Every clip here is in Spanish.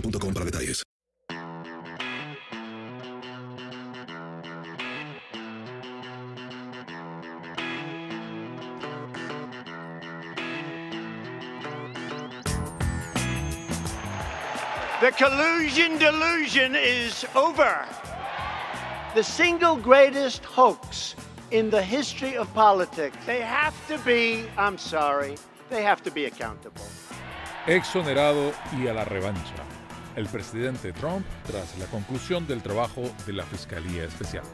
boostmobile.com para detalles. The collusion delusion is over. The single greatest hoax in the history of politics. They have to be, I'm sorry, they have to be accountable. Exonerado y a la revancha. El presidente Trump tras la conclusión del trabajo de la Fiscalía Especial.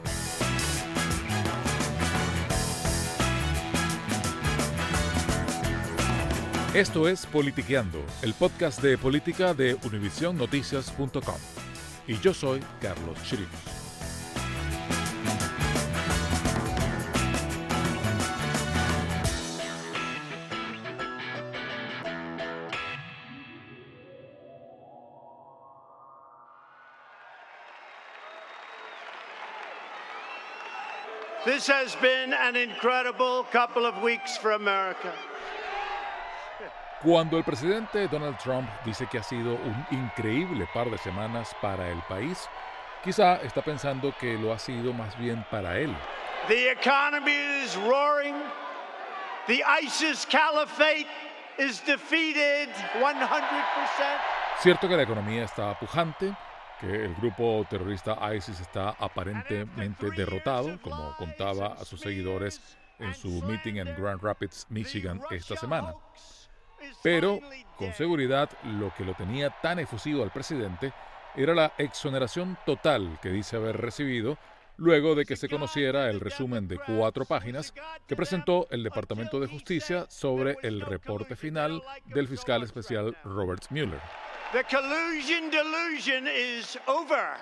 Esto es Politiqueando, el podcast de política de univisionnoticias.com. Y yo soy Carlos Chirinos. This has been an incredible couple of weeks for America. Cuando el presidente Donald Trump dice que ha sido un increíble par de semanas para el país, quizá está pensando que lo ha sido más bien para él. The economy is roaring. The ISIS caliphate is defeated 100%. Cierto que la economía está pujante, que el grupo terrorista ISIS está aparentemente derrotado, como contaba a sus seguidores en su meeting en Grand Rapids, Michigan esta semana. Pero, con seguridad, lo que lo tenía tan efusivo al presidente era la exoneración total que dice haber recibido luego de que se conociera el resumen de cuatro páginas que presentó el Departamento de Justicia sobre el reporte final del fiscal especial Robert Mueller. The collusion delusion is over.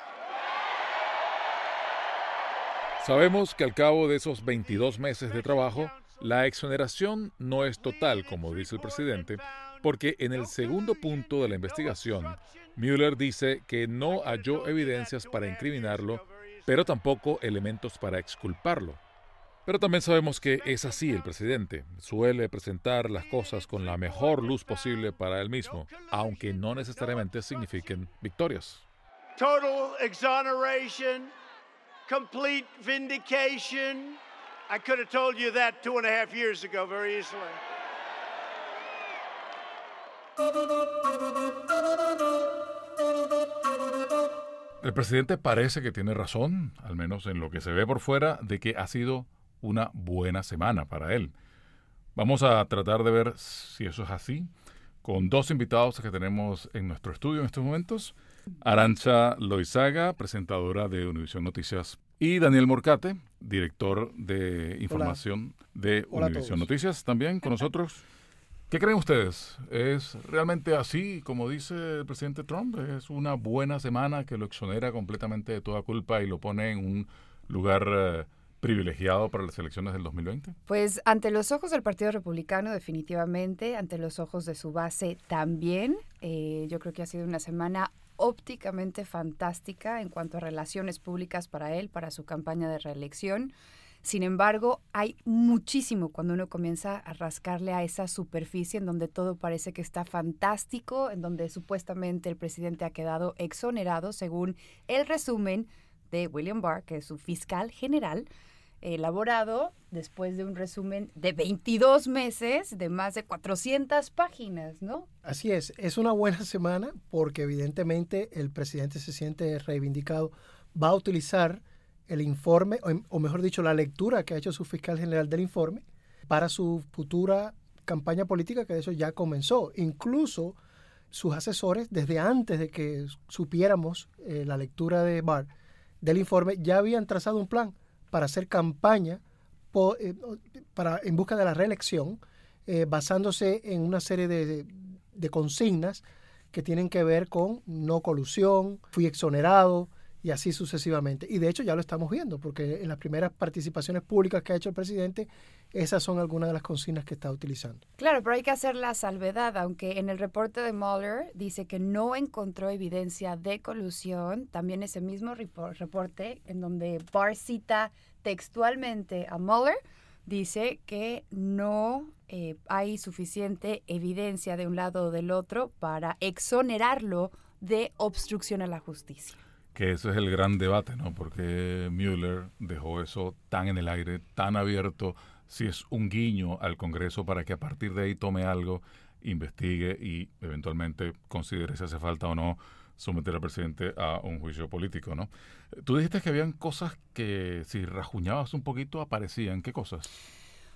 Sabemos que al cabo de esos 22 meses de trabajo, la exoneración no es total, como dice el presidente, porque en el segundo punto de la investigación, Mueller dice que no halló evidencias para incriminarlo, pero tampoco elementos para exculparlo. Pero también sabemos que es así el presidente. Suele presentar las cosas con la mejor luz posible para él mismo, aunque no necesariamente signifiquen victorias. Total exoneration, complete vindication. I could have told you that two and a half years ago very easily. El presidente parece que tiene razón, al menos en lo que se ve por fuera, de que ha sido una buena semana para él. Vamos a tratar de ver si eso es así, con dos invitados que tenemos en nuestro estudio en estos momentos. Arancha Loizaga, presentadora de Univisión Noticias, y Daniel Morcate, director de información de Univisión Noticias, también con nosotros. ¿Qué creen ustedes? ¿Es realmente así, como dice el presidente Trump? ¿Es una buena semana que lo exonera completamente de toda culpa y lo pone en un lugar eh, privilegiado para las elecciones del 2020? Pues ante los ojos del Partido Republicano definitivamente, ante los ojos de su base también. Eh, yo creo que ha sido una semana ópticamente fantástica en cuanto a relaciones públicas para él, para su campaña de reelección. Sin embargo, hay muchísimo cuando uno comienza a rascarle a esa superficie en donde todo parece que está fantástico, en donde supuestamente el presidente ha quedado exonerado, según el resumen de William Barr, que es su fiscal general, elaborado después de un resumen de 22 meses de más de 400 páginas, ¿no? Así es, es una buena semana porque evidentemente el presidente se siente reivindicado, va a utilizar el informe, o mejor dicho, la lectura que ha hecho su fiscal general del informe para su futura campaña política que de hecho ya comenzó. Incluso sus asesores, desde antes de que supiéramos eh, la lectura de Barr del informe, ya habían trazado un plan para hacer campaña eh, para, en busca de la reelección, eh, basándose en una serie de, de, consignas que tienen que ver con no colusión, fui exonerado y así sucesivamente. Y de hecho ya lo estamos viendo, porque en las primeras participaciones públicas que ha hecho el presidente, esas son algunas de las consignas que está utilizando. Claro, pero hay que hacer la salvedad, aunque en el reporte de Mueller dice que no encontró evidencia de colusión, también ese mismo reporte en donde Barr cita textualmente a Mueller, dice que no eh, hay suficiente evidencia de un lado o del otro para exonerarlo de obstrucción a la justicia. Que eso es el gran debate, ¿no? Porque Mueller dejó eso tan en el aire, tan abierto, si es un guiño al Congreso para que a partir de ahí tome algo, investigue y eventualmente considere si hace falta o no someter al presidente a un juicio político, ¿no? Tú dijiste que habían cosas que si rajuñabas un poquito aparecían. ¿Qué cosas?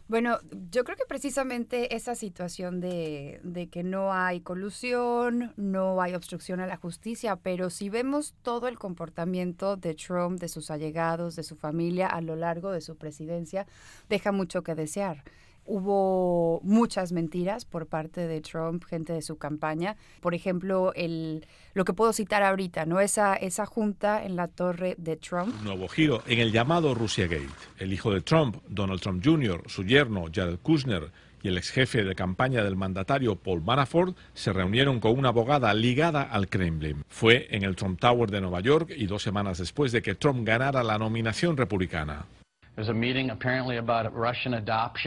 Bueno, yo creo que precisamente esa situación de, de, que no hay colusión, no hay obstrucción a la justicia, pero si vemos todo el comportamiento de Trump, de sus allegados, de su familia a lo largo de su presidencia, deja mucho que desear hubo muchas mentiras por parte de Trump, gente de su campaña. Por ejemplo, el, lo que puedo citar ahorita, ¿no? Esa, esa junta en la torre de Trump. Un nuevo giro en el llamado Russia Gate. El hijo de Trump, Donald Trump Jr., su yerno, Jared Kushner, y el ex jefe de campaña del mandatario Paul Manafort se reunieron con una abogada ligada al Kremlin. Fue en el Trump Tower de Nueva York y dos semanas después de que Trump ganara la nominación republicana.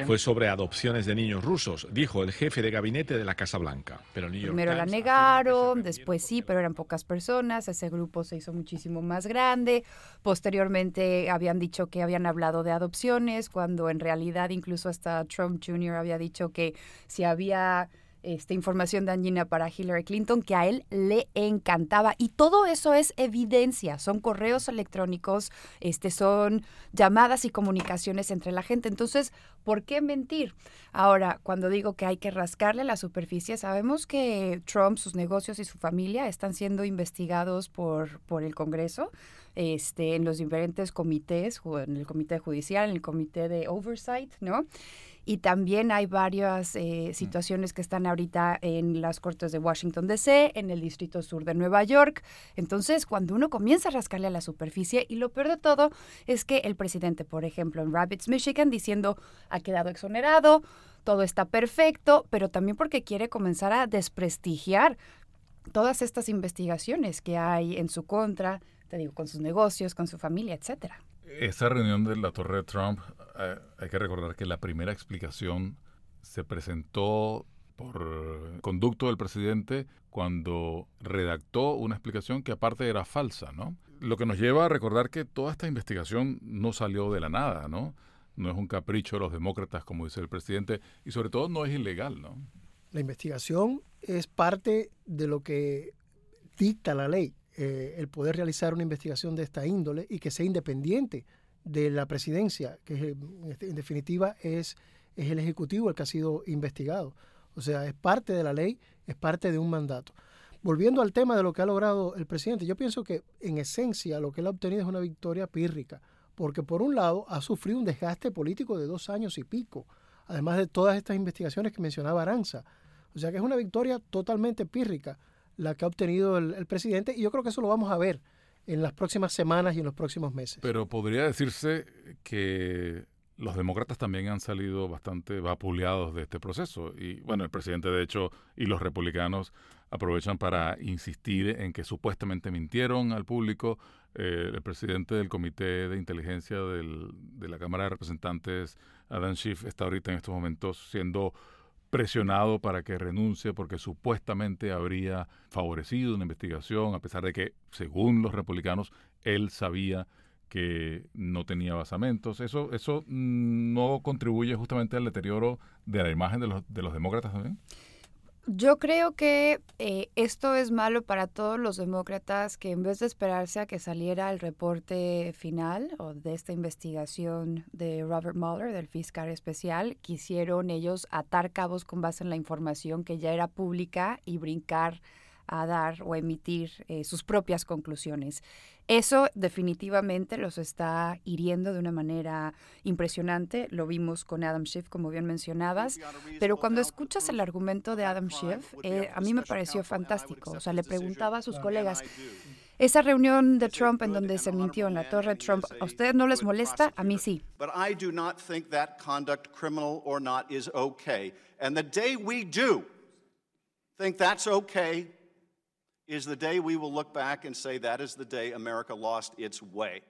Fue sobre adopciones de niños rusos, dijo el jefe de gabinete de la Casa Blanca. Pero Primero la negaron, después sí, pero eran pocas personas. Ese grupo se hizo muchísimo más grande. Posteriormente habían dicho que habían hablado de adopciones, cuando en realidad incluso hasta Trump Jr. había dicho que si había esta información dañina para Hillary Clinton que a él le encantaba y todo eso es evidencia, son correos electrónicos, este son llamadas y comunicaciones entre la gente. Entonces, ¿por qué mentir? Ahora, cuando digo que hay que rascarle la superficie, sabemos que Trump, sus negocios y su familia están siendo investigados por, por el Congreso. Este, en los diferentes comités, en el comité judicial, en el comité de oversight, ¿no? Y también hay varias eh, mm. situaciones que están ahorita en las cortes de Washington DC, en el Distrito Sur de Nueva York. Entonces, cuando uno comienza a rascarle a la superficie, y lo peor de todo es que el presidente, por ejemplo, en Rapids, Michigan, diciendo ha quedado exonerado, todo está perfecto, pero también porque quiere comenzar a desprestigiar todas estas investigaciones que hay en su contra, te digo, con sus negocios, con su familia, etcétera. Esa reunión de la Torre de Trump, eh, hay que recordar que la primera explicación se presentó por conducto del presidente cuando redactó una explicación que aparte era falsa, ¿no? Lo que nos lleva a recordar que toda esta investigación no salió de la nada, ¿no? No es un capricho de los demócratas, como dice el presidente, y sobre todo no es ilegal, ¿no? La investigación es parte de lo que dicta la ley. Eh, el poder realizar una investigación de esta índole y que sea independiente de la presidencia, que en definitiva es, es el Ejecutivo el que ha sido investigado. O sea, es parte de la ley, es parte de un mandato. Volviendo al tema de lo que ha logrado el presidente, yo pienso que en esencia lo que él ha obtenido es una victoria pírrica, porque por un lado ha sufrido un desgaste político de dos años y pico, además de todas estas investigaciones que mencionaba Aranza. O sea que es una victoria totalmente pírrica la que ha obtenido el, presidente y yo creo que eso lo vamos a ver en las próximas semanas y en los próximos meses. Pero podría decirse que los demócratas también han salido bastante vapuleados de este proceso. Y bueno, el presidente de hecho y los republicanos aprovechan para insistir en que supuestamente mintieron al público. Eh, el presidente del Comité de Inteligencia del, de la Cámara de Representantes, Adam Schiff, está ahorita en estos momentos siendo presionado para que renuncie porque supuestamente habría favorecido una investigación, a pesar de que, según los republicanos, él sabía que no tenía basamentos. Eso, eso mm, no contribuye justamente al deterioro de la imagen de los, de los demócratas también. Yo creo que eh, esto es malo para todos los demócratas que en vez de esperarse a que saliera el reporte final o de esta investigación de Robert Mueller, del fiscal especial, quisieron ellos atar cabos con base en la información que ya era pública y brincar a dar o emitir eh, sus propias conclusiones. Eso definitivamente los está hiriendo de una manera impresionante. Lo vimos con Adam Schiff, como bien mencionabas. Pero cuando escuchas el argumento de Adam Schiff, eh, a mí me pareció fantástico. O sea, le preguntaba a sus colegas. Esa reunión de Trump en donde se mintió en la torre Trump, ¿a ustedes no les molesta? A mí sí. But I do not think that conduct, criminal or not, is okay. And the day we do think that's okay, is the day we will look back and say that is the day America lost its way.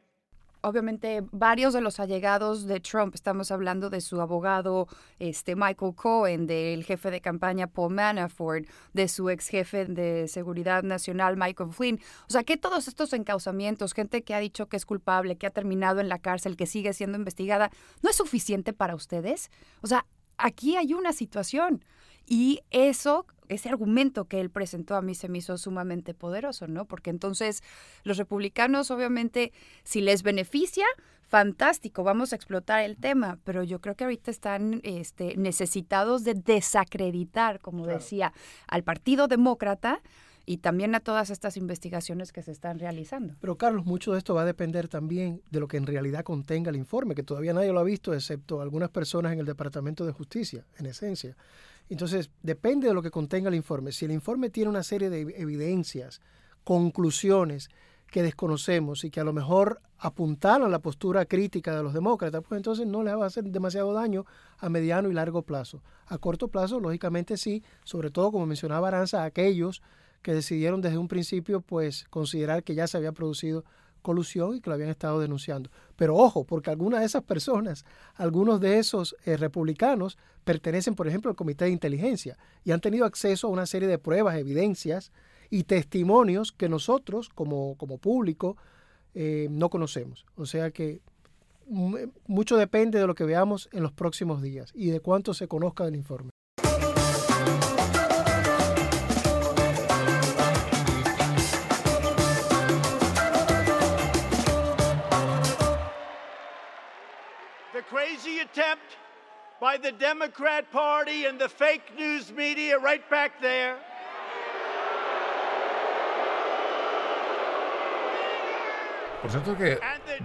Obviamente, varios de los allegados de Trump, estamos hablando de su abogado este, Michael Cohen, del jefe de campaña Paul Manafort, de su ex jefe de seguridad nacional Michael Flynn. O sea, que todos estos encausamientos, gente que ha dicho que es culpable, que ha terminado en la cárcel, que sigue siendo investigada, ¿no es suficiente para ustedes? O sea, aquí hay una situación y eso ese argumento que él presentó a mí se me hizo sumamente poderoso, ¿no? Porque entonces los republicanos, obviamente, si les beneficia, fantástico, vamos a explotar el tema, pero yo creo que ahorita están este, necesitados de desacreditar, como decía, al Partido Demócrata y también a todas estas investigaciones que se están realizando. Pero Carlos, mucho de esto va a depender también de lo que en realidad contenga el informe, que todavía nadie lo ha visto, excepto algunas personas en el Departamento de Justicia, en esencia. Entonces, depende de lo que contenga el informe. Si el informe tiene una serie de evidencias, conclusiones que desconocemos y que a lo mejor apuntalan la postura crítica de los demócratas, pues entonces no le va a hacer demasiado daño a mediano y largo plazo. A corto plazo, lógicamente sí, sobre todo como mencionaba Aranza, aquellos que decidieron desde un principio pues considerar que ya se había producido colusión y que lo habían estado denunciando. Pero ojo, porque algunas de esas personas, algunos de esos eh, republicanos pertenecen, por ejemplo, al Comité de Inteligencia y han tenido acceso a una serie de pruebas, evidencias y testimonios que nosotros, como, como público, eh, no conocemos. O sea que mucho depende de lo que veamos en los próximos días y de cuánto se conozca del informe. Crazy attempt by the Democrat Party and the fake news media right back there. Por cierto que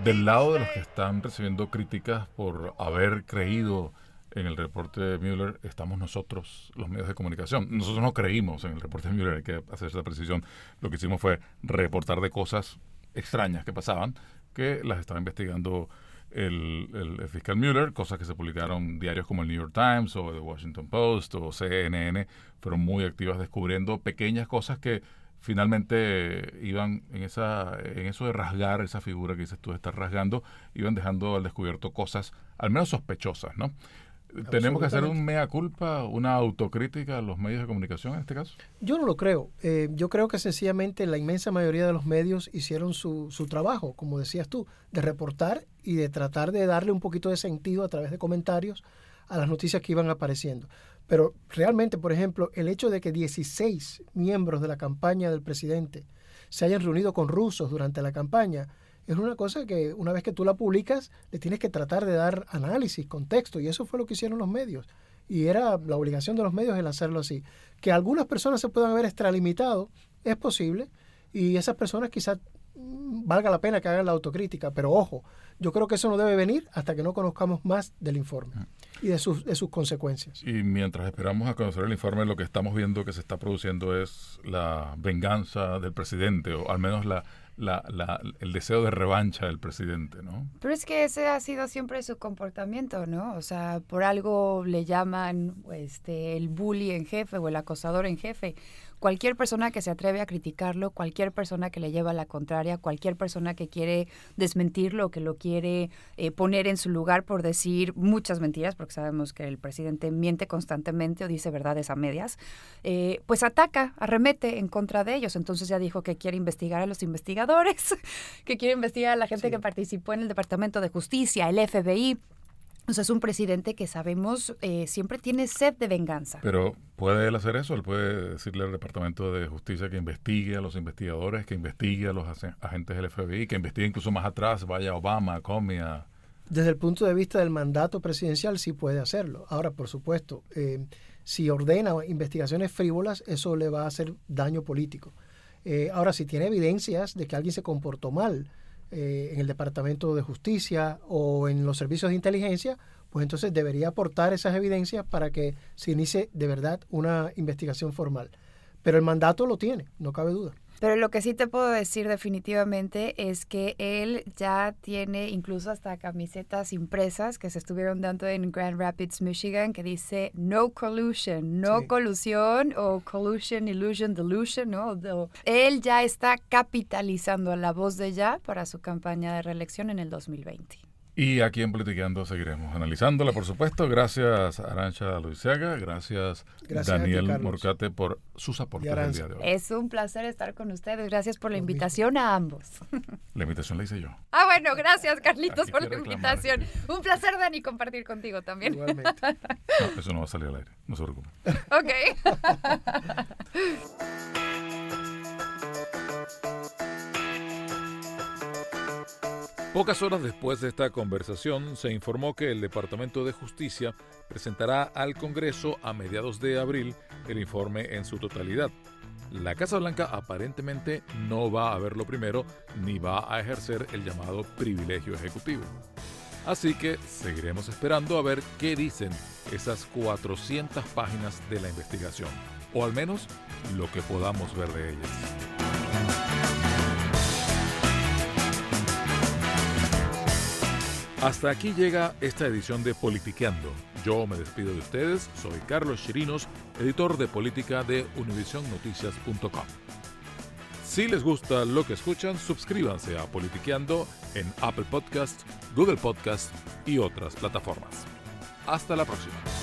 del lado de los que están recibiendo críticas por haber creído en el reporte de Mueller estamos nosotros, los medios de comunicación. Nosotros no creímos en el reporte de Mueller, hay que hacer esa precisión. Lo que hicimos fue reportar de cosas extrañas que pasaban, que las estaba investigando el, fiscal Mueller, cosas que se publicaron diarios como el New York Times o The Washington Post o CNN, fueron muy activas descubriendo pequeñas cosas que finalmente iban en esa en eso de rasgar esa figura que dices tú de estar rasgando, iban dejando al descubierto cosas al menos sospechosas, ¿no? ¿Tenemos que hacer un mea culpa, una autocrítica a los medios de comunicación en este caso? Yo no lo creo. Eh, yo creo que sencillamente la inmensa mayoría de los medios hicieron su, su trabajo, como decías tú, de reportar y de tratar de darle un poquito de sentido a través de comentarios a las noticias que iban apareciendo. Pero realmente, por ejemplo, el hecho de que 16 miembros de la campaña del presidente se hayan reunido con rusos durante la campaña, es una cosa que una vez que tú la publicas, le tienes que tratar de dar análisis, contexto, y eso fue lo que hicieron los medios. Y era la obligación de los medios el hacerlo así. Que algunas personas se puedan haber extralimitado es posible y esas personas quizás valga la pena que hagan la autocrítica, pero ojo, yo creo que eso no debe venir hasta que no conozcamos más del informe y de sus, de sus consecuencias. Y mientras esperamos a conocer el informe, lo que estamos viendo que se está produciendo es la venganza del presidente, o al menos la, la, la, el deseo de revancha del presidente, ¿no? Pero es que ese ha sido siempre su comportamiento, ¿no? O sea, por algo le llaman este, el bully en jefe o el acosador en jefe cualquier persona que se atreve a criticarlo, cualquier persona que le lleva la contraria, cualquier persona que quiere desmentirlo, que lo quiere eh, poner en su lugar por decir muchas mentiras, porque sabemos que el presidente miente constantemente o dice verdades a medias, eh, pues ataca, arremete en contra de ellos. Entonces ya dijo que quiere investigar a los investigadores, que quiere investigar a la gente que participó en el Departamento de Justicia, el FBI. O sea, es un presidente que sabemos eh, siempre tiene sed de venganza. Pero ¿puede él hacer eso? Él puede decirle al Departamento de Justicia que investigue a los investigadores, que investigue a los agentes del FBI, que investigue incluso más atrás, vaya a Obama, Comey, a... Desde el punto de vista del mandato presidencial sí puede hacerlo. Ahora, por supuesto, eh, si ordena investigaciones frívolas, eso le va a hacer daño político. Eh, ahora, si tiene evidencias de que alguien se comportó mal, eh, en el Departamento de Justicia o en los servicios de inteligencia, pues entonces debería aportar esas evidencias para que se inicie de verdad una investigación formal. Pero el mandato lo tiene, no cabe duda. Pero lo que sí te puedo decir definitivamente es que él ya tiene incluso hasta camisetas impresas que se estuvieron dando en Grand Rapids, Michigan, que dice no collusion, no colusión o collusion, illusion, delusion, ¿no? Él ya está capitalizando la voz de ya para su campaña de reelección en el 2020. Y aquí en Politiqueando seguiremos analizándola, por supuesto. Gracias Arancha Luisiaga, gracias, Daniel Morcate por sus aportes el día de hoy. Es un placer estar con ustedes. Gracias por la invitación a ambos. La invitación la hice yo. Ah, bueno, gracias Carlitos por la invitación. Un placer, Dani, compartir contigo también. Igualmente. eso no va a salir al aire, no se preocupe. Ok. Pocas horas después de esta conversación, se informó que el Departamento de Justicia presentará al Congreso a mediados de abril el informe en su totalidad. La Casa Blanca aparentemente no va a verlo primero ni va a ejercer el llamado privilegio ejecutivo. Así que seguiremos esperando a ver qué dicen esas 400 páginas de la investigación, o al menos lo que podamos ver de ellas. Hasta aquí llega esta edición de Politiqueando. Yo me despido de ustedes, soy Carlos Chirinos, editor de política de univisionnoticias.com. Si les gusta lo que escuchan, suscríbanse a Politiqueando en Apple Podcast, Google Podcast y otras plataformas. Hasta la próxima.